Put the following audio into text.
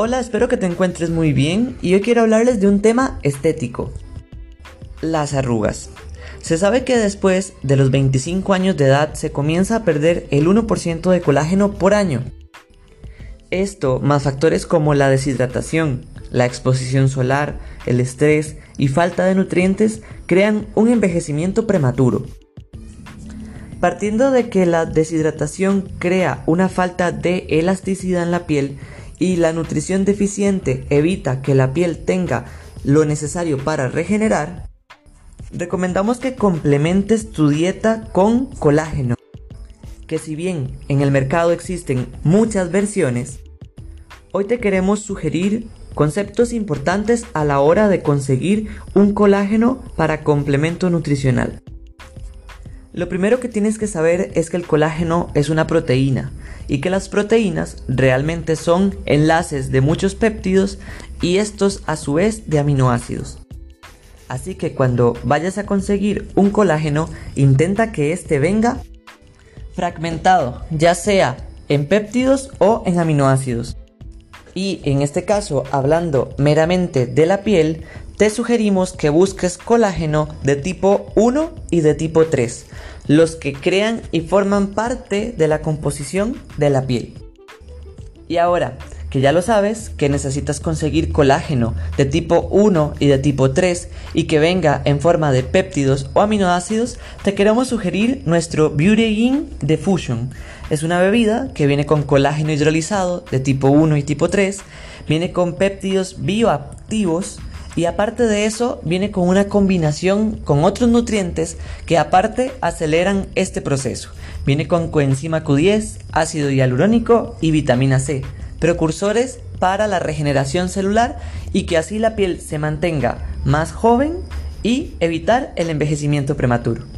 Hola, espero que te encuentres muy bien y hoy quiero hablarles de un tema estético. Las arrugas. Se sabe que después de los 25 años de edad se comienza a perder el 1% de colágeno por año. Esto, más factores como la deshidratación, la exposición solar, el estrés y falta de nutrientes, crean un envejecimiento prematuro. Partiendo de que la deshidratación crea una falta de elasticidad en la piel y la nutrición deficiente evita que la piel tenga lo necesario para regenerar, recomendamos que complementes tu dieta con colágeno, que si bien en el mercado existen muchas versiones, hoy te queremos sugerir conceptos importantes a la hora de conseguir un colágeno para complemento nutricional. Lo primero que tienes que saber es que el colágeno es una proteína y que las proteínas realmente son enlaces de muchos péptidos y estos a su vez de aminoácidos. Así que cuando vayas a conseguir un colágeno, intenta que este venga fragmentado, ya sea en péptidos o en aminoácidos. Y en este caso, hablando meramente de la piel, te sugerimos que busques colágeno de tipo 1 y de tipo 3, los que crean y forman parte de la composición de la piel. Y ahora, que ya lo sabes, que necesitas conseguir colágeno de tipo 1 y de tipo 3 y que venga en forma de péptidos o aminoácidos, te queremos sugerir nuestro Beauty In Diffusion. Es una bebida que viene con colágeno hidrolizado de tipo 1 y tipo 3, viene con péptidos bioactivos y aparte de eso viene con una combinación con otros nutrientes que aparte aceleran este proceso. Viene con coenzima Q10, ácido hialurónico y vitamina C precursores para la regeneración celular y que así la piel se mantenga más joven y evitar el envejecimiento prematuro.